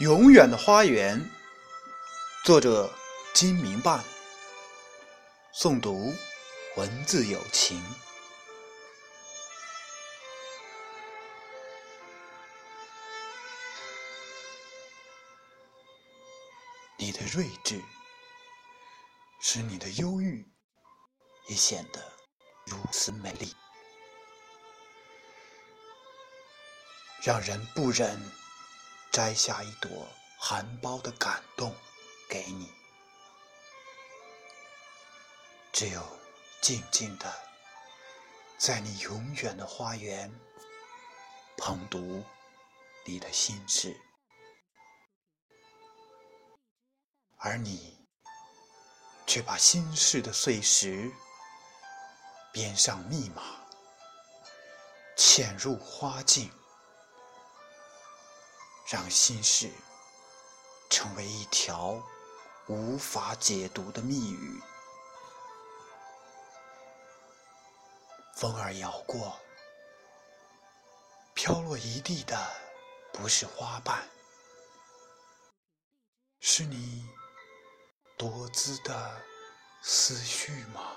永远的花园，作者金明伴，诵读文字有情。你的睿智，使你的忧郁也显得如此美丽，让人不忍。摘下一朵含苞的感动给你，只有静静的在你永远的花园捧读你的心事，而你却把心事的碎石编上密码，潜入花境。让心事成为一条无法解读的密语。风儿摇过，飘落一地的不是花瓣，是你多姿的思绪吗？